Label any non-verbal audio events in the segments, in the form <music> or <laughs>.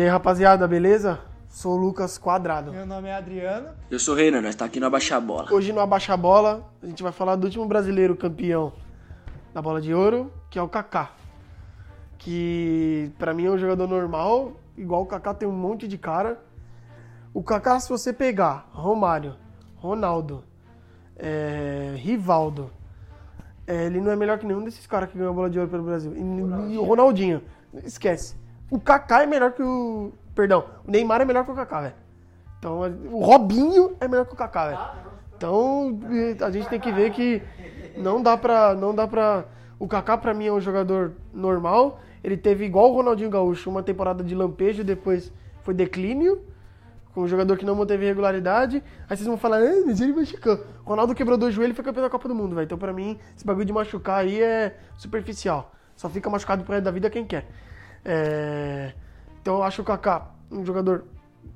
E aí, rapaziada, beleza? Sou o Lucas Quadrado. Meu nome é Adriano. Eu sou o Renan, nós tá aqui no Abaixa Bola. Hoje no Abaixa Bola, a gente vai falar do último brasileiro campeão da Bola de Ouro, que é o Kaká. Que pra mim é um jogador normal, igual o Kaká tem um monte de cara. O Kaká, se você pegar Romário, Ronaldo, é, Rivaldo, é, ele não é melhor que nenhum desses caras que ganhou a bola de ouro pelo Brasil. E, e o Ronaldinho, esquece. O Kaká é melhor que o. Perdão, o Neymar é melhor que o Kaká, velho. Então, o Robinho é melhor que o Kaká, velho. Então, a gente tem que ver que não dá pra. Não dá pra. O Kaká, pra mim, é um jogador normal. Ele teve, igual o Ronaldinho Gaúcho, uma temporada de lampejo, depois foi declínio com um jogador que não manteve regularidade. Aí vocês vão falar, ah, mas ele machucou. Ronaldo quebrou dois joelhos e foi campeão da Copa do Mundo, velho. Então, pra mim, esse bagulho de machucar aí é superficial. Só fica machucado pro resto da vida quem quer. É... Então, eu acho o Kaká um jogador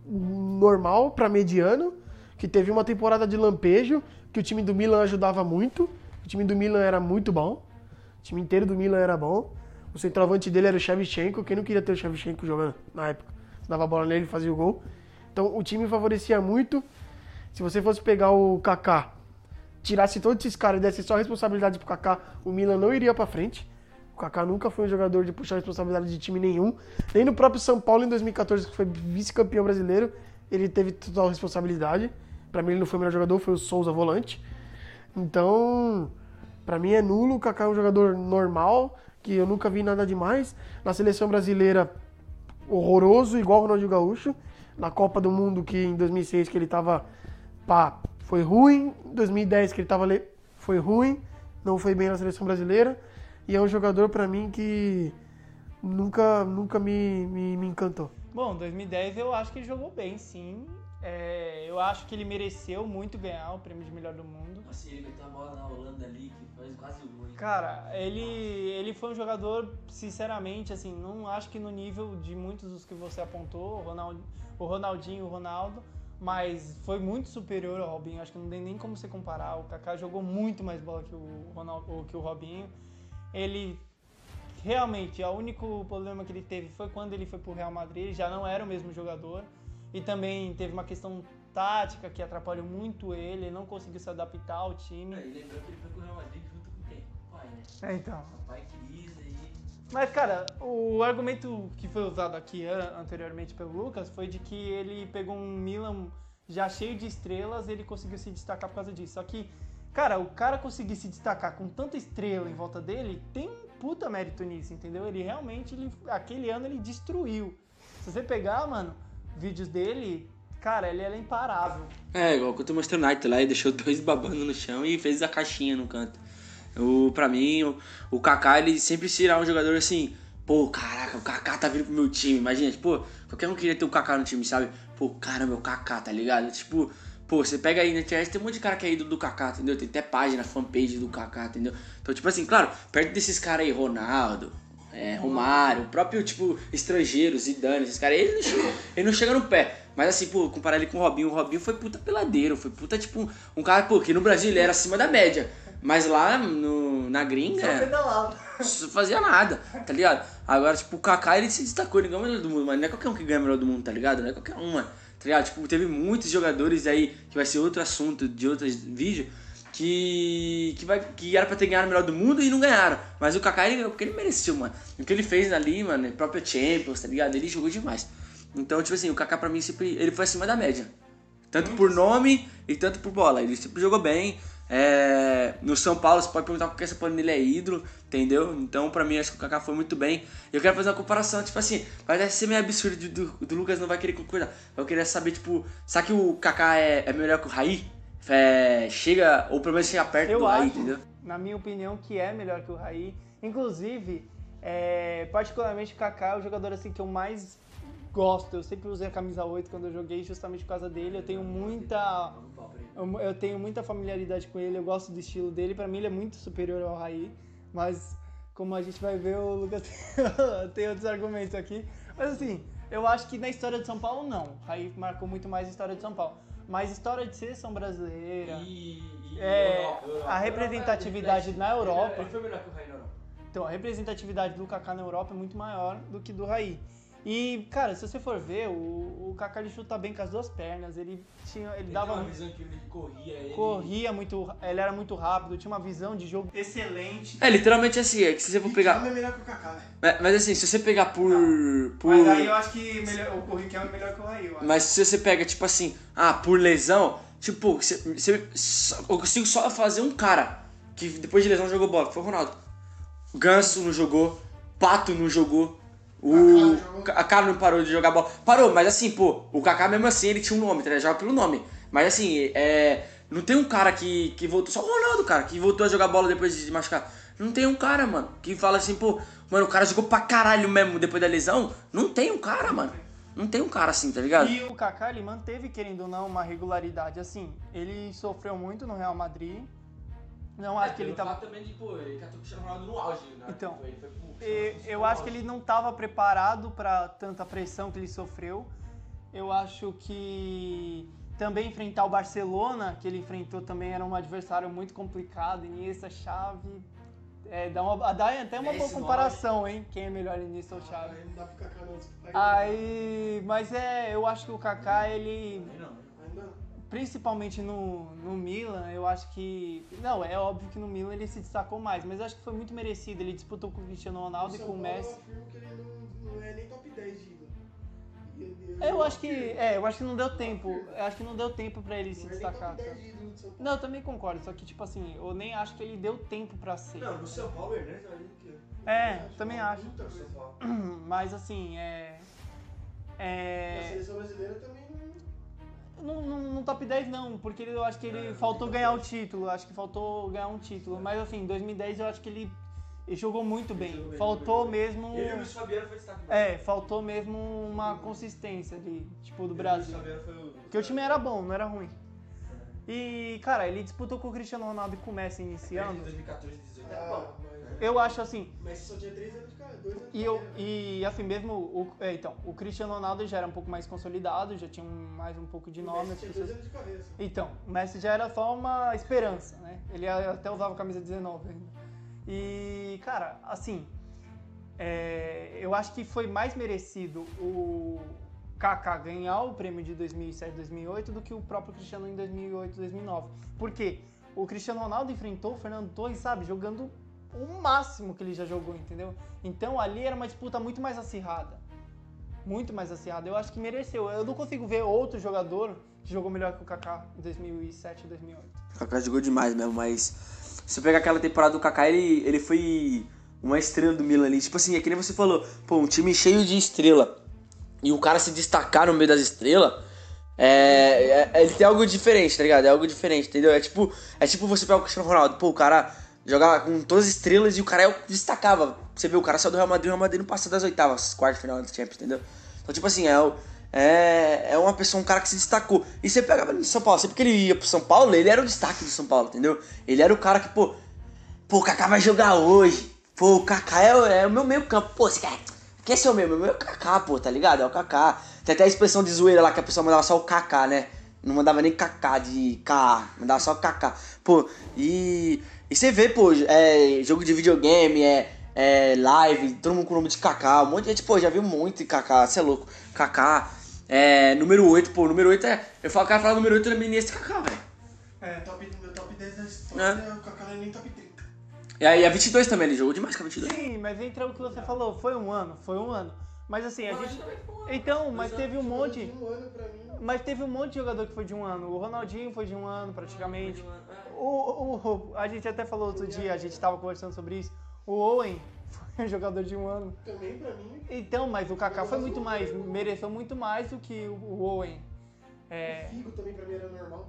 normal pra mediano, que teve uma temporada de lampejo, que o time do Milan ajudava muito. O time do Milan era muito bom. O time inteiro do Milan era bom. O centroavante dele era o Shevchenko. Quem não queria ter o Shevchenko jogando na época? Dava a bola nele e fazia o gol. Então o time favorecia muito. Se você fosse pegar o Kaká, tirasse todos esses caras e desse só responsabilidade pro Kaká, o Milan não iria para frente. O Kaká nunca foi um jogador de puxar responsabilidade de time nenhum. Nem no próprio São Paulo em 2014, que foi vice-campeão brasileiro, ele teve total responsabilidade. Para mim ele não foi o melhor jogador, foi o Souza volante. Então, para mim é nulo. O Kaká é um jogador normal, que eu nunca vi nada demais. Na seleção brasileira, horroroso, igual o Ronaldinho Gaúcho na Copa do Mundo que em 2006 que ele tava pá, foi ruim, em 2010 que ele tava foi ruim, não foi bem na seleção brasileira e é um jogador para mim que nunca nunca me, me, me, encantou. Bom, 2010 eu acho que ele jogou bem, sim. É, eu acho que ele mereceu muito ganhar o prêmio de melhor do mundo. Assim, ele meteu a bola na Holanda ali, que faz quase o gol. Cara, ele, ele foi um jogador, sinceramente, assim, não acho que no nível de muitos dos que você apontou, o, Ronald, o Ronaldinho, o Ronaldo, mas foi muito superior ao Robinho. Acho que não tem nem como você comparar. O Kaká jogou muito mais bola que o, Ronaldo, que o Robinho. Ele realmente, o único problema que ele teve foi quando ele foi pro Real Madrid, ele já não era o mesmo jogador. E também teve uma questão tática que atrapalhou muito ele, ele não conseguiu se adaptar ao time. É, e lembrou que ele foi pro Real Madrid junto com quem? O pai, né? É, então. O pai quis aí. Mas, cara, o argumento que foi usado aqui anteriormente pelo Lucas foi de que ele pegou um Milan já cheio de estrelas ele conseguiu se destacar por causa disso. Só que, cara, o cara conseguir se destacar com tanta estrela em volta dele tem um puta mérito nisso, entendeu? Ele realmente, ele, aquele ano, ele destruiu. Se você pegar, mano, vídeos dele, cara, ele era imparável. É, igual quando o Manchester United lá e deixou <laughs> dois babando no chão e fez a caixinha no canto. O, pra mim, o, o Kaká, ele sempre será um jogador assim, pô, caraca, o Kaká tá vindo pro meu time. Imagina, tipo, qualquer um queria ter o Kaká no time, sabe? Pô, cara, meu Kaká, tá ligado? Tipo, pô, você pega aí na internet, tem um monte de cara que é ídolo do Kaká, entendeu? Tem até página, fanpage do Kaká, entendeu? Então, tipo assim, claro, perto desses caras aí, Ronaldo, é, Romário, o próprio, tipo, estrangeiro, Zidane, esses caras, ele, não chega, ele não chega no pé. Mas assim, pô, comparar ele com o Robinho, o Robinho foi puta peladeiro, foi puta, tipo, um cara, pô, que no Brasil ele era acima da média. Mas lá no, na gringa. Só pedalava. Não fazia nada, tá ligado? Agora, tipo, o Kaká ele se destacou, ele ganhou o melhor do mundo, mas não é qualquer um que ganha o melhor do mundo, tá ligado? Não é qualquer um, mano. Tá ligado? Tipo, teve muitos jogadores aí, que vai ser outro assunto de outros vídeos, que, que, vai, que era pra ter ganhado o melhor do mundo e não ganharam. Mas o Kaká ele ganhou porque ele mereceu, mano. O que ele fez ali, mano, próprio Champions, tá ligado? Ele jogou demais. Então, tipo assim, o Kaká pra mim sempre. Ele foi acima da média. Tanto por nome e tanto por bola. Ele sempre jogou bem. É, no São Paulo, você pode perguntar qualquer São ele é ídolo, entendeu? Então, pra mim, acho que o Kaká foi muito bem. Eu quero fazer uma comparação, tipo assim, vai ser meio absurdo do, do, Lucas não vai querer concordar. Eu queria saber, tipo, será que o Kaká é, é melhor que o Raí? É, chega, ou pelo menos chega perto eu do Raí, acho, entendeu? Na minha opinião, que é melhor que o Raí. Inclusive, é, particularmente o Kaká é o jogador assim que eu mais gosto. Eu sempre usei a camisa 8 quando eu joguei, justamente por causa dele. Eu tenho muita. Eu, tenho muita familiaridade com ele, eu gosto do estilo dele. Para mim, ele é muito superior ao Raí. Mas, como a gente vai ver, o Lucas <laughs> tem outros argumentos aqui. Mas, assim, eu acho que na história de São Paulo, não. Raí marcou muito mais a história de São Paulo. Mas história de seleção brasileira. E, e é, Europa, Europa. a representatividade na Europa. Ele foi melhor que o Raí na Europa. Então, a representatividade do Kaká na Europa é muito maior do que do Raí. E, cara, se você for ver, o, o Kaká ele chuta bem com as duas pernas, ele tinha, ele, Ele dava uma visão que ele corria, ele... corria muito, ele era muito rápido, tinha uma visão de jogo excelente. É, literalmente assim, é que se você for pegar... é melhor que o Kaká, velho. Mas, mas assim, se você pegar por... por... Mas aí eu acho que melhor, o Corrique é melhor que o Raí, eu acho. Mas se você pega, tipo assim, ah, por lesão, tipo, você, você- eu consigo só fazer um cara que depois de lesão jogou bola, que foi o Ronaldo. Ganso não jogou, Pato não jogou, o Kaká não parou de jogar bola. Parou, mas assim, pô, o Kaká mesmo assim, ele tinha um nome, tá ligado? Pelo nome. Mas assim, é, não tem um cara que, que voltou, só o Ronaldo, cara, que voltou a jogar bola depois de machucar. Não tem um cara, mano, que fala assim, pô, mano, o cara jogou pra caralho mesmo depois da lesão. Não tem um cara, mano. Não tem um cara assim, tá ligado? E o Kaká, ele manteve, querendo ou não, uma regularidade. Assim, ele sofreu muito no Real Madrid. Não acho que ele tava... também de, pô, ele catou o Cristiano Ronaldo no auge, né? Então, Ele foi pro- E- Eu acho que ele não estava preparado para tanta pressão que ele sofreu. Eu acho que também enfrentar o Barcelona, que ele enfrentou também era um adversário muito complicado. Iniesta, Xavi, é, dá, uma, dá até uma boa comparação, hein? Quem é melhor Iniesta ou Xavi? Aí não dá pro Kaká não. Aí, mas é, eu acho que o Kaká ele Não, não. Principalmente no, no Milan, eu acho que. Não, é óbvio que no Milan ele se destacou mais, mas eu acho que foi muito merecido. Ele disputou com o Cristiano Ronaldo e com o Messi. Eu afirmo que ele não, não é nem top 10 de ele- Eu acho que. É, eu acho que não deu tempo. Eu acho que não deu tempo pra ele se Não é destacar. top 10 cara. de ídolo de São Paulo. Não, eu também concordo, só que tipo assim, eu nem acho que ele deu tempo pra ser. Não, no São Paulo, olha que... É, também acho. <clears throat> Mas assim, é. E A É. seleção brasileira também. No, no- no top 10 não, porque ele- eu acho que ele É, faltou ganhar o 10. título. Acho que faltou ganhar um título. Mas assim, em 2010 eu acho que ele, ele jogou muito bem. Jogou bem, faltou mesmo. Ele e o Luiz Fabiano foi destaque. É, faltou mesmo uma consistência ali, tipo, do Brasil. Ele o Luiz Fabiano foi o... Porque o time era bom, não era ruim. E, cara, ele disputou com o Cristiano Ronaldo e com o Messi Ele iniciando. de 2014 18 era Ah, bom. Mas- Eu acho assim, O Messi só tinha 3 anos de carreira, 2 anos de e, eu, carreira. e assim mesmo, o, é, então, o Cristiano Ronaldo já era um pouco mais consolidado, já tinha um- mais um pouco de O nome. Messi pessoas- 2 anos de carreira. só. Então, o Messi já era só uma esperança, né? Ele até usava a camisa 19 ainda. E, cara, assim, é, eu acho que foi mais merecido o Kaká ganhar o prêmio de 2007, 2008 do que o próprio Cristiano em 2008, 2009. Por quê? O Cristiano Ronaldo enfrentou o Fernando Torres, sabe, jogando o máximo que ele já jogou, entendeu? Então ali era uma disputa muito mais acirrada. Muito mais acirrada. Eu acho que mereceu. Eu não consigo ver outro jogador que jogou melhor que o Kaká em 2007 2008. O Kaká jogou demais mesmo, mas se pegar aquela temporada do Kaká, ele, ele foi uma estrela do Milan ali. Tipo assim, é que nem você falou, pô, um time cheio de estrela e o cara se destacar no meio das estrelas, é, é- ele tem algo diferente, tá ligado? É algo diferente, entendeu? É tipo, é tipo você pegar o Cristiano Ronaldo, pô, o cara jogava com todas as estrelas e o cara o que destacava. Você vê, o cara saiu do Real Madrid, o Real Madrid não passa das oitavas, quartas final do Champions, entendeu? Então, tipo assim, é, o- é, é uma pessoa, um cara que se destacou. E você pegava ele no São Paulo, sempre que ele ia pro São Paulo, ele era o destaque do São Paulo, entendeu? Ele era o cara que, pô, pô, o Kaká vai jogar hoje. Pô, o Kaká é, o- é o meu meio campo. Pô, você quer. Quem é meio? Meu meio é o Kaká, pô, tá ligado? É o Kaká. Tem até a expressão de zoeira lá que a pessoa mandava só o Kaká, né? Não mandava nem Kaká de K, mandava só Kaká. Pô, e. E você vê, pô, é, jogo de videogame, é, é live, todo mundo com o nome de Kaká. Um monte de gente, pô, já viu muito de Kaká, você é louco. Kaká, é, número 8, pô, número 8 é. Eu falo, o cara fala número 8 é Iniesta e Kaká, velho. É, top, meu top 10 da história, o Kaká não é nem top 30. E aí a 22 também, ele jogou demais com a 22. Sim, mas entra o que você falou, foi um ano, foi um ano. Mas assim, a gente. Então, mas teve um monte. Um ano pra mim. Mas teve um monte de jogador que foi de um ano. O Ronaldinho foi de um ano, praticamente. O, o- o- a gente até falou outro dia, a gente tava conversando sobre isso. O Owen <laughs> foi um jogador de um ano. Também pra mim. Então, mas o Kaká foi muito mais, mereceu muito mais do que o- o Owen. É, Figo também pra mim era normal.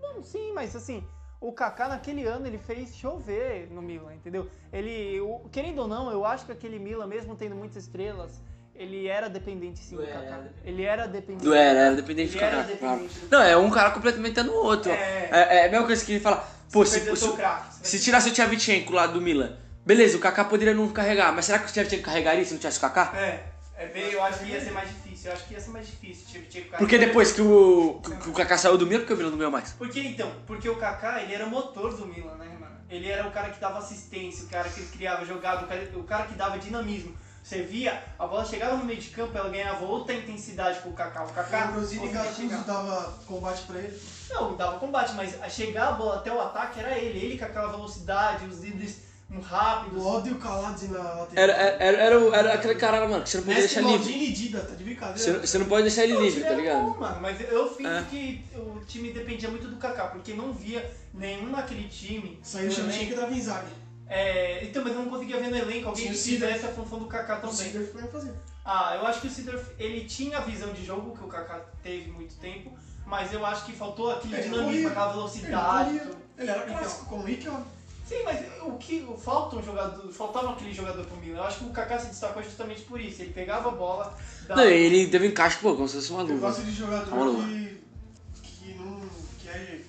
não, sim, mas assim, o Kaká naquele ano ele fez chover no Milan, entendeu? Ele, o- querendo ou não, eu acho que aquele Milan, mesmo tendo muitas estrelas, ele era dependente sim do Kaká. Ele era dependente. Do era, era dependente Ele do dependente do- Não, é um cara complementando o outro. É. É, é a mesma coisa que ele fala. Pô, se, se, vai se tirasse o Tchevchenko lá do Milan, beleza, o Kaká poderia não carregar, mas será que o Tchevchenko carregaria se não tivesse o Kaká? É, é bem, eu acho que ia ser mais difícil. Eu acho que ia ser mais difícil. Tipo, tipo, Porque depois que o, que, que o Kaká saiu do Milan, porque o Milan não ganhou mais? Porque então, porque o Kaká, ele era o motor do Milan, né, mano? Ele era o cara que dava assistência, o cara que criava jogada, o cara, o cara que dava dinamismo. Você via, a bola chegava no meio de campo, ela ganhava outra intensidade com o Kaká. O Kaká O Rosini conseguia Gattuso dava combate pra ele. Não, dava combate, mas a chegar a bola até o ataque era ele. Ele com aquela velocidade, os líderes rápidos. O Odo e o Kaladze na lateral. Era, era, era, era, aquele cara, mano, que você não podia Messi, deixar livre. Maldini e Dida, tá de Você, brincadeira. não- você não pode deixar ele Não, o livre, tá ligado? bom, mano, mas eu fingo É. que o time dependia muito do Kaká, porque não via nenhum naquele time. Saiu o no Chimichinha elenco. É, então, mas eu não conseguia ver no elenco alguém que o fizesse a função do Kaká O também. Sidorf vai fazer. Ah, eu acho que o Sidorf, ele tinha a visão de jogo que o Kaká teve muito tempo, mas eu acho que faltou aquele Ele dinamismo, corria. aquela velocidade. Ele. Ele era Então. clássico, como o Rick, ó. Sim, mas o que falta um jogador, faltava aquele jogador pro Milan. Eu acho que o Kaká se destacou justamente por isso. Ele pegava a bola, dava- Não, ele teve um encaixe, pô, como se fosse uma Eu luva. gosto de jogador que, que não. que é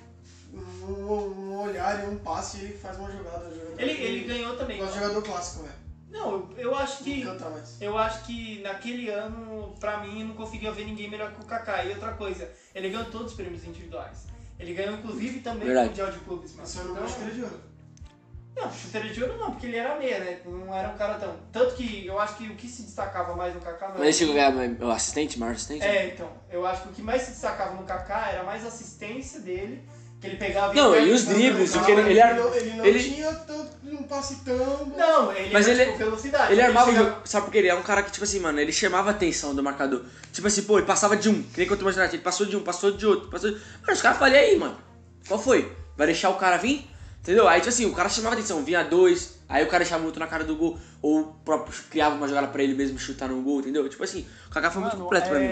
um, um olhar e um passe e ele faz uma jogada. um jogador ele, que- ele ganhou também. De jogador clássico, velho. Não, eu, eu acho que Não eu acho que naquele ano, pra mim, eu não conseguia ver ninguém melhor que o Kaká. E outra coisa, ele ganhou todos os prêmios individuais. Ele ganhou inclusive também Verdade. o Mundial de Clubes. Esse ano Então, chuteira de ouro. Não, chuteira de ouro não, porque ele era meia, né? Não era um cara tão. Tanto que eu acho que o que se destacava mais no Kaká não Mas ele chegou a ganhar o assistente, maior assistente? É, então. Eu acho que o que mais se destacava no Kaká era mais a assistência dele, que ele pegava Não, e os dribles, porque ele- ele era- não, ele não ele- tinha tanto, um passe tão. Não, ele Mas ele- tipo, velocidade. Ele armava o chegava- jogo, sabe por quê? Ele é um cara que, tipo assim, mano, ele chamava a atenção do marcador. Tipo assim, pô, ele passava de um, que nem contra o Manchester ele passou de um, passou de outro, passou de... Mano, os caras falaram, e aí, mano, qual foi? Vai deixar o cara vir? Entendeu? Aí, tipo assim, o cara chamava atenção, vinha dois, aí o cara deixava o outro na cara do gol, ou o próprio criava uma jogada pra ele mesmo chutar no gol, entendeu? Tipo assim, o Kaká foi muito Mano, completo pra mim.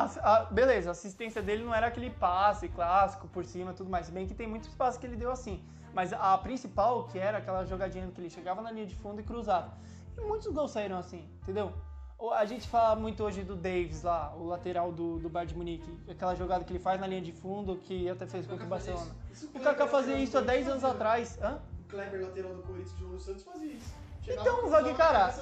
A- a- beleza, a assistência dele não era aquele passe clássico por cima e tudo mais. Se bem que tem muitos passes que ele deu assim. Mas a principal, que era aquela jogadinha que ele chegava na linha de fundo e cruzava. E muitos gols saíram assim, entendeu? O- A gente fala muito hoje do Davis lá, o lateral do, do Bayern de Munique. Aquela jogada que ele faz na linha de fundo, que até fez contra o Barcelona. O Kaká fazia isso há 10 anos atrás. Hã? O Kleber, lateral do Corinthians, João Santos, fazia isso. Então, só que, cara,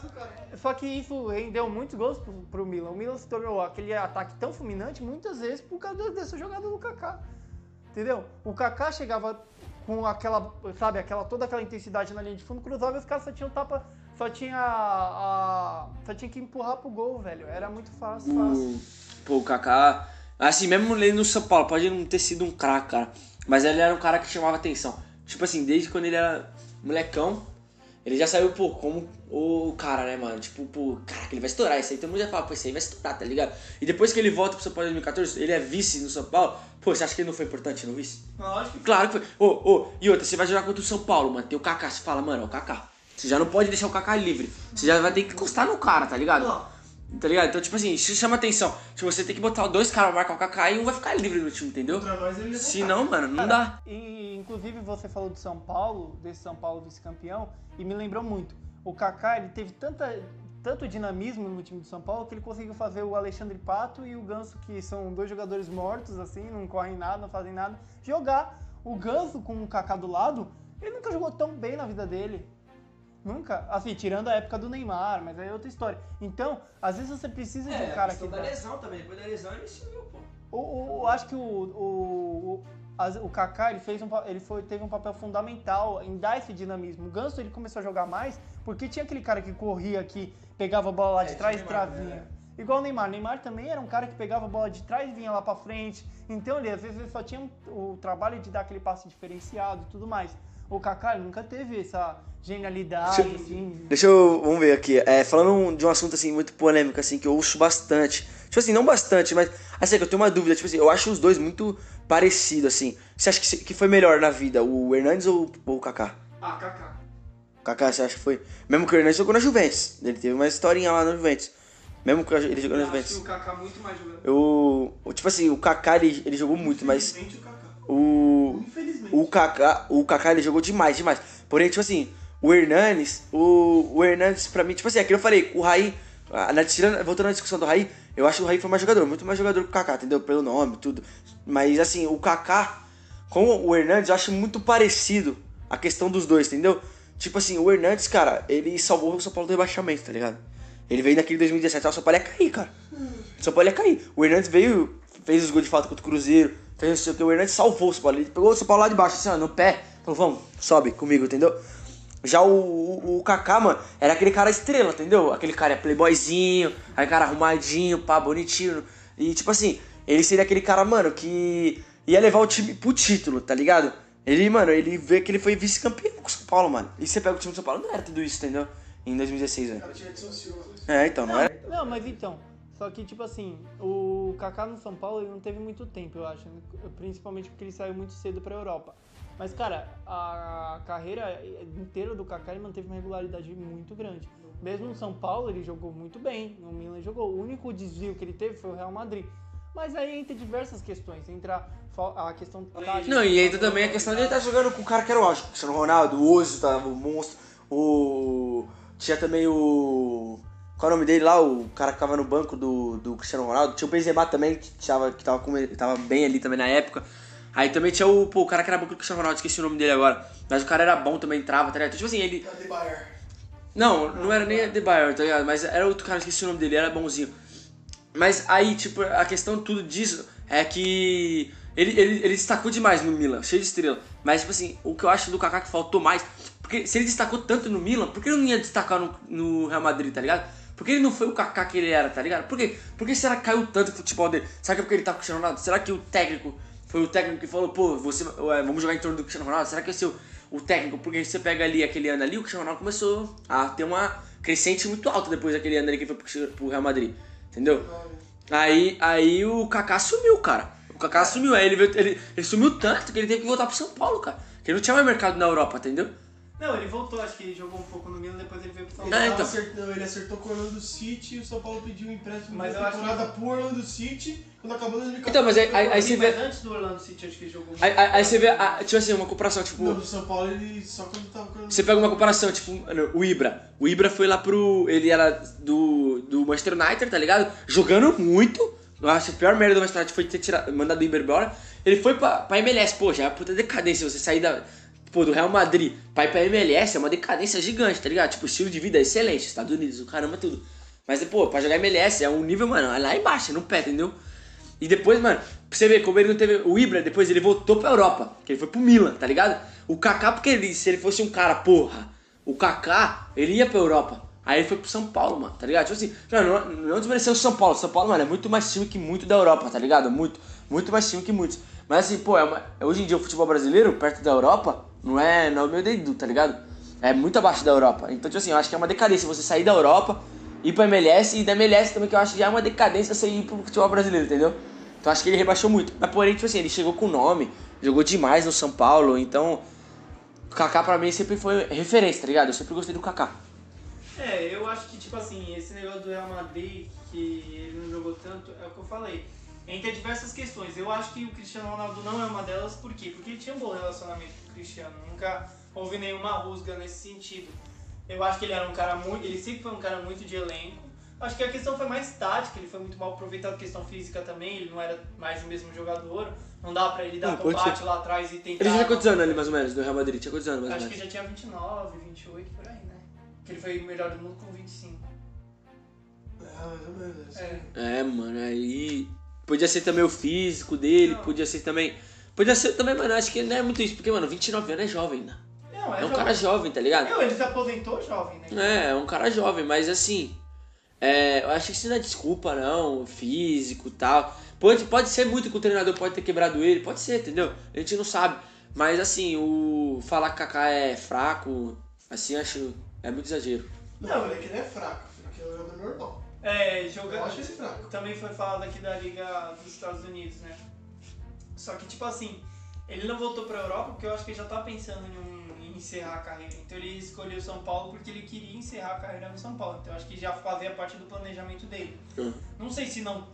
Só que isso rendeu muitos gols pro, pro Milan. O Milan se tornou aquele ataque tão fulminante muitas vezes por causa dessa jogada do Kaká. Entendeu? O Kaká chegava com aquela, sabe, aquela toda aquela intensidade na linha de fundo, cruzava e os caras só tinham tapa, só tinha a, só tinha que empurrar pro gol, velho. Era muito fácil, fácil. O, pô, o Kaká, assim, mesmo ele no São Paulo, pode não ter sido um craque, cara, mas ele era um cara que chamava atenção. Tipo assim, desde quando ele era molecão, ele já saiu, pô, como o cara, né, mano? Tipo, pô, caraca, ele vai estourar isso aí. Todo mundo já fala, pô, isso aí vai estourar, tá ligado? E depois que ele volta pro São Paulo em 2014, ele é vice no São Paulo. Pô, você acha que ele não foi importante no vice? Lógico que Claro que foi. Ô, ô, e outra, você vai jogar contra o São Paulo, mano. Tem o Kaká, você fala, mano, é o Kaká. Você já não pode deixar o Kaká livre. Você já vai ter que encostar no cara, tá ligado? Não. Tá ligado? Então, tipo assim, isso chama atenção. Tipo, você tem que botar dois caras pra marcar o Kaká e um vai ficar livre no time, entendeu? Se não, mano, não dá. E inclusive você falou do São Paulo, desse São Paulo vice-campeão, e me lembrou muito. O Kaká, ele teve tanta, tanto dinamismo no time do São Paulo que ele conseguiu fazer o Alexandre Pato e o Ganso, que são dois jogadores mortos, assim, não correm nada, não fazem nada, jogar. O Ganso com o Kaká do lado, ele nunca jogou tão bem na vida dele. Nunca. Assim, tirando a época do Neymar, mas aí é outra história. Então, às vezes você precisa de um É, cara que da lesão também. Depois da lesão ele sumiu, pô. o, o- eu acho que o, o, o, o Kaká ele fez um, ele foi, teve um papel fundamental em dar esse dinamismo. O Ganso ele começou a jogar mais porque tinha aquele cara que corria aqui, pegava a bola lá de É, trás e o travinha. né? Igual o Neymar. Neymar também era um cara que pegava a bola de trás e vinha lá pra frente. Então ele às vezes ele só tinha o trabalho de dar aquele passe diferenciado e tudo mais. O Kaká nunca teve essa genialidade. Deixa- assim, Deixa eu. Vamos ver aqui. É, falando de um assunto assim muito polêmico, assim, que eu ouço bastante. Tipo assim, não bastante, mas. Assim, que eu tenho uma dúvida, tipo assim, eu acho os dois muito parecidos, assim. Você acha que, que foi melhor na vida, o Hernandes ou, ou o Kaká? Ah, Kaká. O Kaká, você acha que foi? Mesmo que o Hernandes jogou na Juventus. Ele teve uma historinha lá na Juventus. Mesmo que ele jogou na Eu acho que Juventus. o Kaká muito mais jogador. Eu, o- tipo assim, o Kaká ele, ele jogou muito, mas Infelizmente, o Kaká. o Infelizmente. O Kaká, o Kaká ele jogou demais, demais. Porém, tipo assim, o Hernanes, o, o Hernanes pra mim, tipo assim, aquilo eu falei, o Raí, na, tirando, voltando à discussão do Raí, eu acho que o Raí foi mais jogador, muito mais jogador que o Kaká, entendeu? Pelo nome, tudo. Mas assim, o Kaká com o Hernandes, eu acho muito parecido a questão dos dois, entendeu? Tipo assim, o Hernandes, cara, ele salvou o São Paulo do rebaixamento, tá ligado? Ele veio naquele 2017, o São Paulo ia cair, cara. O São Paulo ia cair. O Hernandes veio, fez os gols de falta contra o Cruzeiro, fez não sei o que, o Hernandes salvou o São Paulo. Ele pegou o São Paulo lá de baixo, assim, ó, no pé, falou, vamos, sobe comigo, entendeu? Já o, o, o Kaká, mano, era aquele cara estrela, entendeu? Aquele cara playboyzinho, aquele cara arrumadinho, pá, bonitinho. E tipo assim, ele seria aquele cara, mano, que ia levar o time pro título, tá ligado? Ele, mano, ele vê que ele foi vice-campeão com o São Paulo, mano. E você pega o time do São Paulo, não era tudo isso, entendeu? Em 2016, velho. Cara, tinha Edson Silva. É, então, não era. Não, mas então. Só que, tipo assim, o Kaká no São Paulo ele não teve muito tempo, eu acho. Principalmente porque ele saiu muito cedo pra Europa. Mas, cara, a carreira inteira do Kaká ele manteve uma regularidade muito grande. Mesmo no São Paulo ele jogou muito bem, no Milan ele jogou. O único desvio que ele teve foi o Real Madrid. Mas aí entra diversas questões. Entra a questão tática. Não, e ainda também a questão de ele estar jogando com o cara que era o. Cristiano Ronaldo, o Ozil, tá, o monstro. O. Tinha também o. Qual é o nome dele lá? O cara que tava no banco do, do Cristiano Ronaldo. Tinha o Benzema também, que tava, que tava, com, tava bem ali também na época. Aí também tinha o, pô, o cara que era banco do Cristiano Ronaldo, esqueci o nome dele agora. Mas o cara era bom também, entrava, tá ligado? Tipo assim, ele. Não, não era nem The Bayer, tá ligado? Mas era outro cara, esqueci o nome dele, era bonzinho. Mas aí, tipo, a questão tudo disso é que ele, ele, ele destacou demais no Milan, cheio de estrela. Mas, tipo assim, o que eu acho do Kaká que faltou mais, porque se ele destacou tanto no Milan, por que ele não ia destacar no, no Real Madrid, tá ligado? Por que ele não foi o Kaká que ele era, tá ligado? Por quê? Por que será que caiu tanto o futebol dele? Será que é porque ele tá com o Cristiano Ronaldo? Será que o técnico foi o técnico que falou, pô, você, vamos jogar em torno do Cristiano Ronaldo? Será que esse é o, o técnico? Porque você pega ali aquele ano ali, o Cristiano Ronaldo começou a ter uma crescente muito alta depois daquele ano ali que foi pro, pro Real Madrid, entendeu? Aí, aí o Kaká sumiu, cara. O Kaká sumiu, aí ele, veio- ele, ele sumiu tanto que ele teve que voltar pro São Paulo, cara. Porque ele não tinha mais mercado na Europa, entendeu? Não, ele voltou, acho que ele jogou um pouco no Milan, depois ele veio pro São Ele, Paulo. É, então. acertando- ele acertou com o Orlando City e o São Paulo pediu um empréstimo Mas da eu acho temporada pro Orlando City quando acabou 2014. Então, mas aí, aí, aí você vê. mas antes do Orlando City, acho que ele jogou Aí, aí- aí você vê, ah, tipo assim, uma comparação, tipo. Não, do São Paulo ele só quando tava com Você pega uma comparação, tipo, o Ibra. O Ibra foi lá pro. Ele era do, do Manchester United, tá ligado? Jogando muito. Eu acho que a pior merda do Manchester United foi ter tirado, mandado o Ibra embora. Ele foi pra, pra MLS, pô, já é puta decadência. Você sair da, pô, do Real Madrid pra ir pra MLS é uma decadência gigante, tá ligado? Tipo, estilo de vida é excelente, Estados Unidos, o caramba, tudo. Mas, pô, pra jogar MLS é um nível, mano, é lá embaixo, no pé, entendeu? E depois, mano, pra você ver como ele não teve. O Ibra, depois ele voltou pra Europa. Que ele foi pro Milan, tá ligado? O Kaká, porque ele, se ele fosse um cara, porra, o Kaká, ele ia pra Europa. Aí ele foi pro São Paulo, mano, tá ligado? Tipo assim, não, não, não desmerecer o São Paulo. São Paulo, mano, é muito mais time que muito da Europa, tá ligado? Muito, muito mais time que muitos. Mas assim, pô, é uma- hoje em dia o futebol brasileiro, perto da Europa, não é, não é o meu dedo, tá ligado? É muito abaixo da Europa. Então, tipo assim, eu acho que é uma decadência você sair da Europa, ir pra MLS e da MLS também, que eu acho que já é uma decadência você ir pro futebol brasileiro, entendeu? Então acho que ele rebaixou muito. Mas porém, tipo assim, ele chegou com nome, jogou demais no São Paulo, então. O Kaká pra mim sempre foi referência, tá ligado? Eu sempre gostei do Kaká. É, eu acho que, tipo assim, esse negócio do Real Madrid, que ele não jogou tanto, é o que eu falei. Entre diversas questões. Eu acho que o Cristiano Ronaldo não é uma delas, por quê? Porque ele tinha um bom relacionamento o Cristiano. Nunca houve nenhuma rusga nesse sentido. Eu acho que ele era um cara muito. Ele sempre foi um cara muito de elenco. Acho que a questão foi mais tática, ele foi muito mal aproveitado, questão física também, ele não era mais o mesmo jogador. Não dava pra ele dar Não, combate ser. lá atrás e tentar. Ele já tinha quantos anos ali, mais ou menos, do Real Madrid? Tinha quantos anos, mais ou Acho que menos? já tinha 29, 28, por aí, né? Que ele foi o melhor do mundo com 25. É, mais ou menos. É. É, mano, aí. Podia ser também o físico dele, Não. podia ser também. Podia ser também, mano, acho que não é muito isso, porque, mano, 29 anos é jovem ainda. Não, é, É um jovem. cara jovem, tá ligado? Não, ele se aposentou jovem, né? É, é um cara jovem, mas assim. É, eu acho que isso não é desculpa, não. Físico e tal. Pode, pode ser muito que o treinador pode ter quebrado ele, pode ser, entendeu? A gente não sabe. Mas assim, o falar que Kaká é fraco, assim, acho. É muito exagero. Não, ele é que ele é fraco, ele é um jogador normal. É, Eu jogando. acho esse fraco. Também foi falado aqui da Liga dos Estados Unidos, né? Só que, tipo assim, ele não voltou pra Europa porque eu acho que ele já tá pensando em, um- em encerrar a carreira. Então ele escolheu São Paulo porque ele queria encerrar a carreira no São Paulo. Então eu acho que já fazia parte do planejamento dele. Uhum. Não sei se não,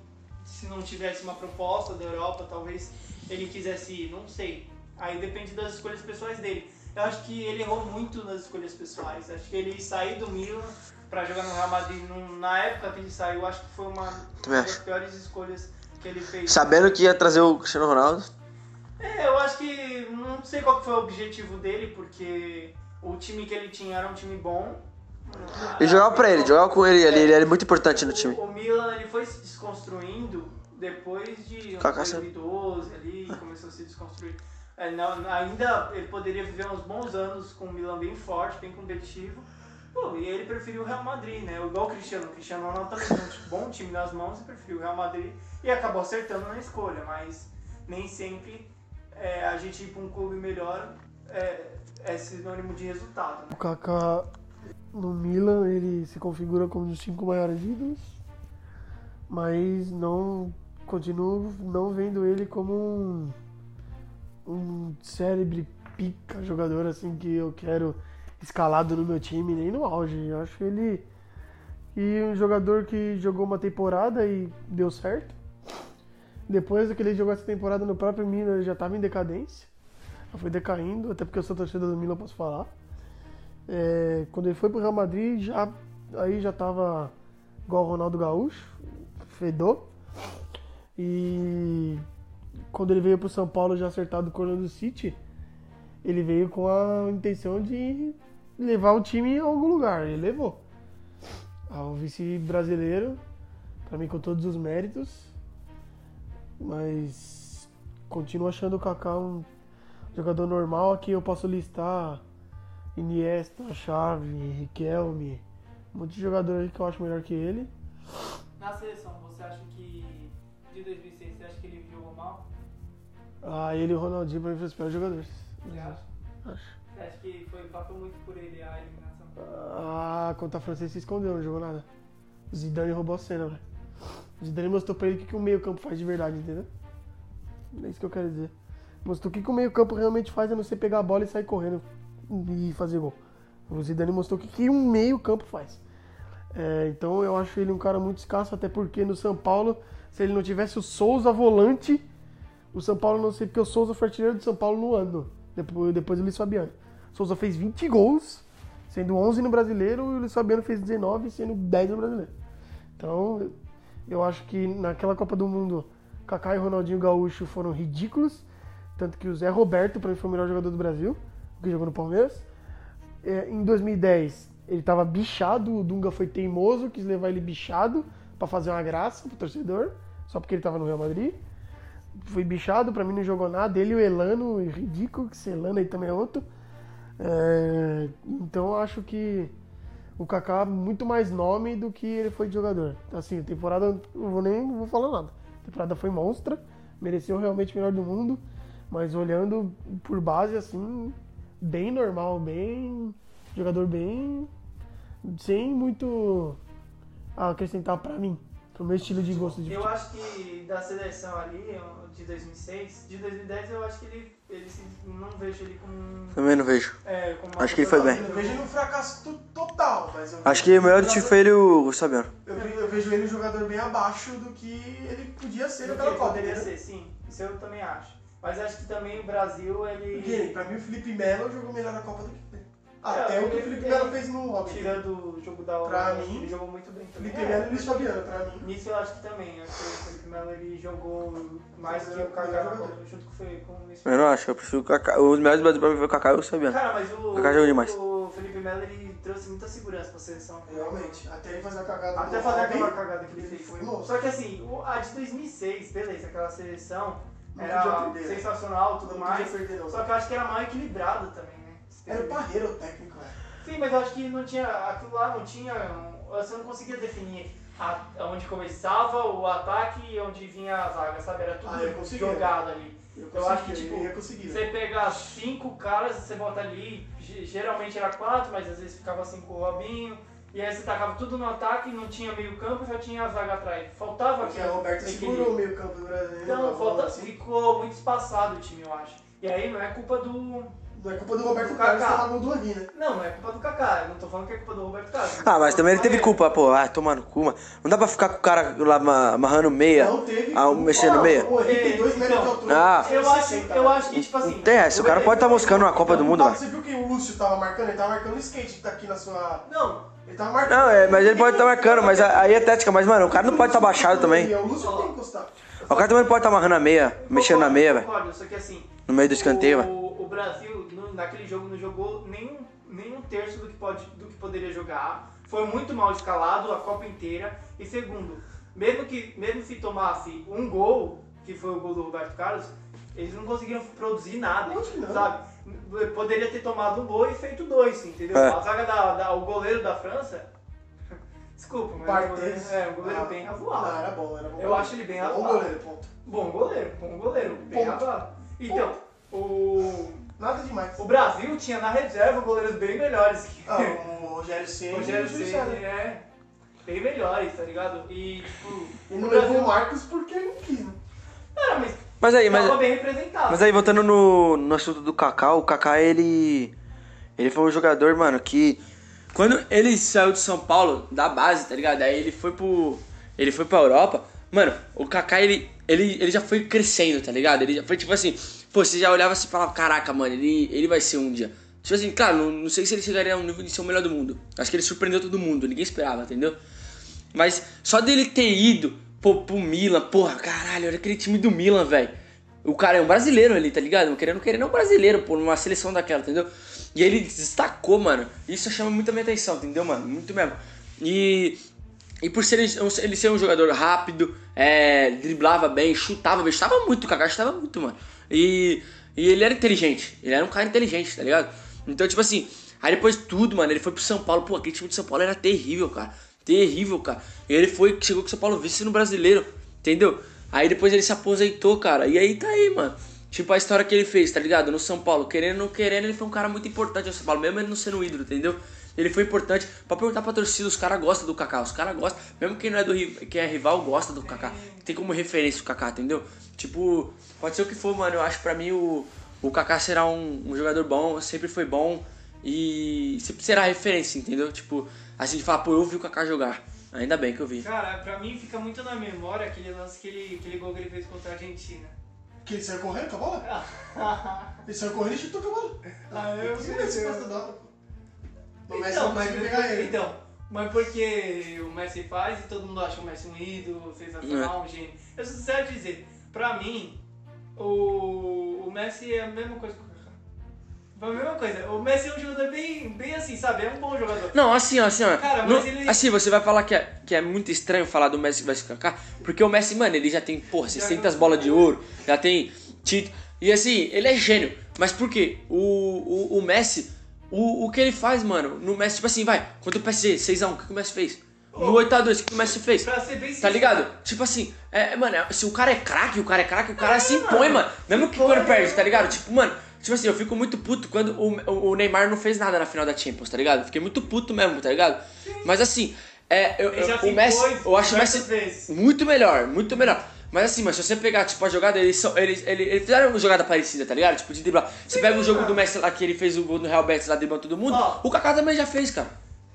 se não tivesse uma proposta da Europa, talvez ele quisesse ir, não sei. Aí depende das escolhas pessoais dele. Eu acho que ele errou muito nas escolhas pessoais. Acho que ele sair do Milan pra jogar no Real Madrid na época que ele saiu, acho que foi uma das piores escolhas que ele fez. Sabendo que ia trazer o Cristiano Ronaldo. É, eu acho que não sei qual foi o objetivo dele, porque o time que ele tinha era um time bom. Ele jogava pra ele, jogava com ele ali, ele era muito importante no O- time. O, Milan ele foi se desconstruindo depois de Kaká 2012 ali, começou a se desconstruir. É, não, ainda ele poderia viver uns bons anos com o Milan bem forte, bem competitivo. Pô, e ele preferiu o Real Madrid, né? Igual o Cristiano. O Cristiano Ronaldo também tem um bom time nas mãos e preferiu o Real Madrid e acabou acertando na escolha, mas nem sempre é, a gente ir para um clube melhor é, é sinônimo de resultado, né? O Kaká no Milan, ele se configura como um dos cinco maiores ídolos, mas não continuo não vendo ele como um, um célebre pica jogador assim que eu quero escalado no meu time, nem no auge. Eu acho ele e um jogador que jogou uma temporada e deu certo. Depois que ele jogou essa temporada no próprio Milan, ele já estava em decadência. Já foi decaindo, até porque eu sou torcedor do Milan, posso falar. É, quando ele foi pro Real Madrid, já, aí já tava igual o Ronaldo Gaúcho, fedor. E quando ele veio pro São Paulo já acertado com o do City, ele veio com a intenção de levar o time a algum lugar. Ele levou. Ao vice brasileiro, para mim com todos os méritos. Mas continuo achando o Kaká um jogador normal. Aqui eu posso listar Iniesta, Xavi, Riquelme, um monte de jogador aí que eu acho melhor que ele. Na seleção, você acha que de 2006, você acha que ele jogou mal? Ah, ele e o Ronaldinho pra mim foram os piores jogadores. Você acha? Acho. Acha que foi, passou muito por ele a eliminação? Ah, contra a França se escondeu, não jogou nada. Zidane roubou a cena, velho. Zidane mostrou pra ele o que, o meio campo faz de verdade, entendeu? É isso que eu quero dizer. Mostrou o que, que o meio campo realmente faz, é não você pegar a bola e sair correndo e fazer gol. O Zidane mostrou o que, que um meio campo faz. É, então eu acho ele um cara muito escasso, até porque no São Paulo, se ele não tivesse o Souza volante, o São Paulo não sei porque o Souza foi artilheiro do São Paulo no ano, depois, depois do Luiz Fabiano. Souza fez 20 gols, sendo 11 no Brasileiro, e o Luiz Fabiano fez 19, sendo 10 no Brasileiro. Então, eu acho que naquela Copa do Mundo, Kaká e Ronaldinho Gaúcho foram ridículos, tanto que o Zé Roberto, para mim, foi o melhor jogador do Brasil, que jogou no Palmeiras. É, em 2010, ele estava bichado, o Dunga foi teimoso, quis levar ele bichado para fazer uma graça pro torcedor, só porque ele estava no Real Madrid. Foi bichado, para mim não jogou nada. Ele e o Elano, ridículo, que esse Elano aí também é outro. É, então eu acho que o Kaká é muito mais nome do que ele foi de jogador. Assim, temporada, não vou nem vou falar nada. A temporada foi monstra, mereceu realmente o melhor do mundo, mas olhando por base, assim, bem normal, bem. jogador bem. sem muito a acrescentar pra mim, pro meu estilo de gosto de Eu futebol. acho que da seleção ali, de 2006, de 2010 eu acho que ele, ele se- não vejo ele como um- Também não vejo. é, como Acho que ele foi bem. Eu vejo ele um fracasso to- total, mas eu Acho que o melhor do time foi ele o Gustavo Fabiano. Eu, eu vejo ele um jogador bem abaixo do que ele podia ser naquela Copa. poderia entendeu? ser, sim. Isso eu também acho. Mas acho que também o Brasil, ele. Porque, pra mim, o Felipe Melo jogou melhor na Copa do que ele. Até É, o que o Felipe Melo fez no Robin. Tirando o jogo da Pra Holanda, mim, ele jogou muito bem também. Felipe É, Melo e Luiz Fabiano, pra mim. Nisso eu acho que também. Acho que o Felipe Melo ele jogou mais que o o Kaká na. Copa, junto com, foi- com o Luiz Eu não acho, eu prefiro o Kaká. Os melhores do Brasil pra mim foi o Kaká e o Fabiano. Cara, mas o, Kaká jogou demais. o Felipe Melo ele trouxe muita segurança pra seleção. Realmente. Até ele fazer a cagada Até fazer aquela cagada que ele fez. foi. Só que assim, a de 2006, beleza, aquela seleção era né? sensacional e tudo mais. Só que eu acho que era mal equilibrado também? Era o Parreiro o técnico, né? Sim, mas eu acho que não tinha. Aquilo lá não tinha. Você não conseguia definir a, onde começava o ataque e onde vinha a zaga, sabe? Era tudo Ah, eu jogado ali. Eu acho que, tipo, eu ia conseguir. Você pega cinco caras, você bota ali, ge- geralmente era quatro, mas às vezes ficava com o Robinho. E aí você tacava tudo no ataque, não tinha meio campo e já tinha a zaga atrás. Faltava Porque aquele Roberto equilíbrio. segurou o meio campo do Brasil. Então, falta, Assim. ficou muito espaçado o time, eu acho. E aí não é culpa do. Não é culpa do Roberto Do Carlos que tava no do Avi, né? Não, não é culpa do Kaká. Eu não tô falando que é culpa do Roberto Carlos. Ah, mas também ele teve É. culpa, pô. Ah, tomar no cu, mano. Não dá pra ficar com o cara lá ama- amarrando meia. Não teve. Ah, culpa. mexendo no Não, meia? Henrique tem dois Então, metros de altura. Ah. tem Eu acho, 60, eu acho que, tipo assim. Não tem essa, o cara pode estar moscando uma Copa do Mundo, Tá, velho. Você viu quem o Lúcio tava marcando? Ele tava marcando o skate que tá aqui na sua. Não, Ele tava marcando. Não, é, mas ele pode estar marcando, mas aí é tética. Mas, mano, o cara não pode estar baixado também. É o Lúcio que tem que encostar. O cara também não pode estar amarrando a meia, mexendo na meia, velho. Só que assim. No meio do escanteio, velho. O, o Brasil, naquele jogo, não jogou nem, nem um terço do que, pode, do que poderia jogar. Foi muito mal escalado a Copa inteira. E segundo, mesmo que, mesmo se tomasse um gol, que foi o gol do Roberto Carlos, Eles não conseguiram produzir nada, sabe? Poderia ter tomado um gol e feito dois, entendeu? É. A zaga da, da- o goleiro da França. <laughs> Desculpa, mas o Barthez. goleiro, é, o goleiro Ah, bem Não, razoável. era bom, era bom. Eu acho ele bem Bom razoável. goleiro, ponto. Bom goleiro, bom goleiro, bem Ponto. razoável. Então, o, Nada demais. o Brasil tinha na reserva goleiros bem melhores que Ah, o <laughs> Rogério Ceni o Rogério Ceni, é bem melhores, tá ligado? E, tipo, E não Brasil... levou o Marcos porque ele não quis, né? Não, mas Mas aí, mas, bem representado. mas aí, voltando no, no assunto do Kaká, o Kaká, ele. Ele foi um jogador, mano, que. Quando ele saiu de São Paulo, da base, tá ligado? Aí ele foi pro. Ele foi pra Europa. Mano, o Kaká, ele, ele, ele já foi crescendo, tá ligado? Ele já foi tipo assim. Pô, você já olhava e falava, caraca, mano, ele, ele vai ser um dia. Tipo assim, claro, não, não sei se ele chegaria ao nível de ser o melhor do mundo. Acho que ele surpreendeu todo mundo, ninguém esperava, entendeu? Mas só dele ter ido pô, pro Milan, porra, caralho, olha aquele time do Milan, velho. O cara é um brasileiro ali, tá ligado? Não querendo querer, não um pô, numa seleção daquela, entendeu? E ele destacou, mano. Isso chama muito a minha atenção, entendeu, mano? Muito mesmo. E. E por ser ele, ser um jogador rápido, é, driblava bem, chutava bem, chutava muito, o chutava muito, mano. E, e ele era inteligente, ele era um cara inteligente, tá ligado? Então, tipo assim, aí depois de tudo, mano, ele foi pro São Paulo, pô, aquele time de São Paulo era terrível, cara. Terrível, cara. E ele foi, chegou com o São Paulo vice no brasileiro, entendeu? Aí depois ele se aposentou, cara. E aí tá aí, mano. Tipo a história que ele fez, tá ligado? No São Paulo, querendo ou não querendo, ele foi um cara muito importante no São Paulo, mesmo ele não sendo um ídolo, entendeu? Ele foi importante pra perguntar pra torcida, os caras gostam do Kaká, os caras gostam, mesmo quem não é do quem é rival gosta do Kaká. Tem como referência o Kaká, entendeu? Tipo, pode ser o que for, mano. Eu acho que pra mim o, o Kaká será um, um jogador bom, sempre foi bom e sempre será referência, entendeu? Tipo, assim de falar, pô, eu vi o Kaká jogar. Ainda bem que eu vi. Cara, pra mim fica muito na memória aquele lance que ele, aquele gol que ele fez contra a Argentina. Que ele saiu correndo com a bola? <laughs> Ele saiu correndo e chutou com a bola. Ah, eu Sim, sei, eu- gosta da. O Messi não vai pegar ele. então, mas porque o Messi faz e todo mundo acha o Messi um ídolo, É. sensacional, um gênio. Eu sou sincero dizer, pra mim, o, o Messi é a mesma coisa que o Kaká. Foi a mesma coisa. O Messi é um jogador bem, bem assim, sabe? É um bom jogador. Não, assim, ó, assim, ó. Cara, Não- mas ele- Assim, você vai falar que é, que é muito estranho falar do Messi versus Kaká, porque o Messi, mano, ele já tem, porra, 600 bolas de ouro, já tem título. E assim, ele é gênio. Mas por quê? O, o, o Messi, o, o que ele faz, mano, no Messi, tipo assim, vai, contra o PSG, 6x1, o que o Messi fez? No 8x2, o que o Messi fez? Pra ser bem Tá ligado? Tipo assim, é, mano, se o cara é craque, o cara é craque, o cara É, se impõe, mano. Mesmo que quando perde, tá ligado? Tipo, mano, tipo assim, eu fico muito puto quando o, o- Neymar não fez nada na final da Champions, tá ligado? Fiquei muito puto mesmo, tá ligado? Mas assim, é, eu, eu- o Messi, impôs eu acho o Messi muito melhor, muito melhor. Mas assim, mas se você pegar, tipo, a jogada, eles, são, eles, eles, eles fizeram uma jogada parecida, tá ligado? Tipo, de driblar. Você pega o jogo do Messi lá, que ele fez o gol no Real Betis lá, driblando todo mundo, Ó. o Kaká também já fez, cara.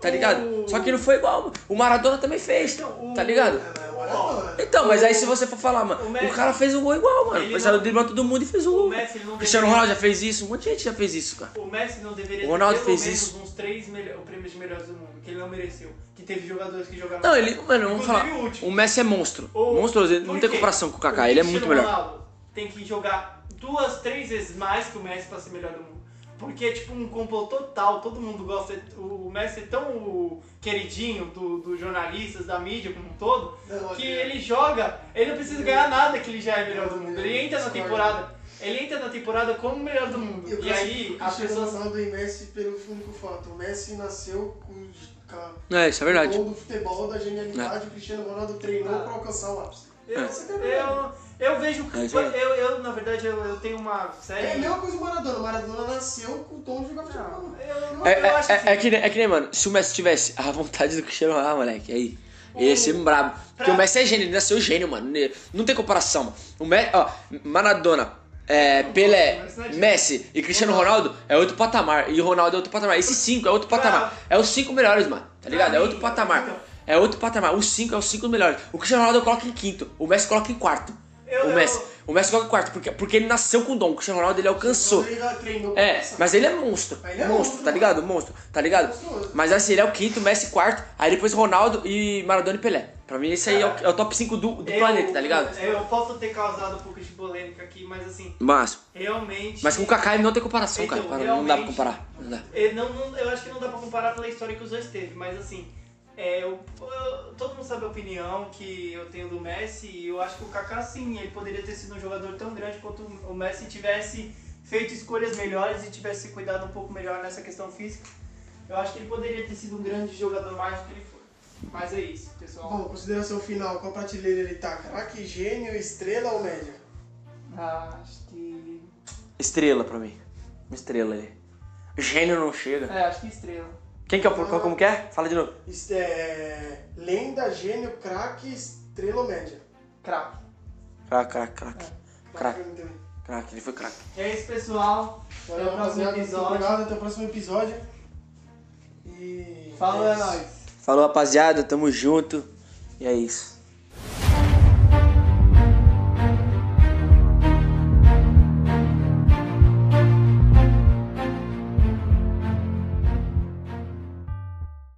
Tá ligado? O- Só que não foi igual. O Maradona também fez, Então, o- tá ligado? É, Maradona. Então, mas aí se você for falar, mano, O o, Messi- cara fez um gol igual, mano. Ele Foi não- driblando todo mundo e fez um gol. O Messi, ele não Cristiano deveria- Ronaldo já fez isso, um monte de gente já fez isso, cara. O Messi não deveria O Ronaldo ter fez isso. uns três melhor, prêmios de melhores do mundo, que ele não mereceu. Que teve jogadores que jogaram. Não, ele, mano, vamos falar. o. O Messi é monstro. O- por não tem comparação com o Kaká, O ele é muito melhor. Ronaldo tem que jogar duas, três vezes mais que o Messi pra ser melhor do mundo. Porque é tipo um complô total, todo mundo gosta. O Messi é tão o queridinho do- dos jornalistas, da mídia como um todo, Não, que é. ele joga, ele não precisa ganhar nada que ele já é melhor do mundo. Ele entra na temporada, ele entra na temporada como o melhor do mundo. Eu E aí as Cristiano pessoas. Ronaldo e Messi pelo único fato. O Messi nasceu com com É, isso é o verdade. dom do futebol, da genialidade. O Cristiano Ronaldo treinou pra alcançar o ápice. Eu, Você vendo? eu, eu vejo. É, isso aí. eu, eu, na verdade, eu, eu tenho uma série. É a mesma coisa o Maradona. O Maradona nasceu com o dom de jogar futebol. Não, eu, não- É, eu é, acho é, assim. é que, nem- é que nem, mano, se o Messi tivesse <laughs> a vontade do Cristiano Ronaldo, moleque, aí. Ele ia ser um brabo. Porque o Messi é gênio, ele nasceu gênio, mano. Não tem comparação, mano. O Messi, ó, Maradona, é, Pelé, mas é Messi e Cristiano Ronaldo é outro patamar. E o Ronaldo é outro patamar. Esses cinco é outro Pra- patamar. É os cinco melhores, mano. Tá ligado? Pra É outro patamar. É outro patamar. Os cinco é os cinco melhores. O Cristiano Ronaldo eu coloco em quinto. O Messi coloca em quarto. Eu- o eu- Messi. O Messi coloca em quarto. Porque, porque ele nasceu com dom. O Cristiano Ronaldo ele alcançou. Ele treinou É, mas ele é monstro. Ele é monstro, monstro, tá mano. ligado? Monstro, tá ligado? Monstruoso. Mas assim, ele é o quinto, Messi quarto, aí depois Ronaldo e Maradona e Pelé. Pra mim esse aí é o, é o top 5 do, do eu- planeta, tá ligado? Eu posso ter causado um pouco de polêmica aqui, mas assim, Mas, realmente. mas com o Kaká ele não tem comparação, Então, cara. Não dá pra comparar. Não dá. Eu, não, não- eu acho que não dá pra comparar pela história que os dois teve, mas assim, É, eu, eu- todo mundo sabe a opinião que eu tenho do Messi e eu acho que o Kaká sim, ele poderia ter sido um jogador tão grande quanto o Messi tivesse feito escolhas melhores e tivesse cuidado um pouco melhor nessa questão física. Eu acho que ele poderia ter sido um grande jogador mais do que ele foi. Mas é isso, pessoal. Bom, consideração final, qual prateleira ele tá? Craque, gênio, estrela ou média? Ah, acho que. Estrela pra mim. Uma estrela aí. Gênio não chega. É, acho que estrela. Quem que é o. qual- Como que é? Fala de novo. É, lenda, gênio, craque, estrela? Craque. Crack, crack, crack. Craque, pra mim também. crack, ele foi craque. É isso, pessoal. Até Valeu, o próximo episódio. obrigado. Até o próximo episódio. E. Falou, é é nóis. Falou, rapaziada. Tamo junto. E é isso.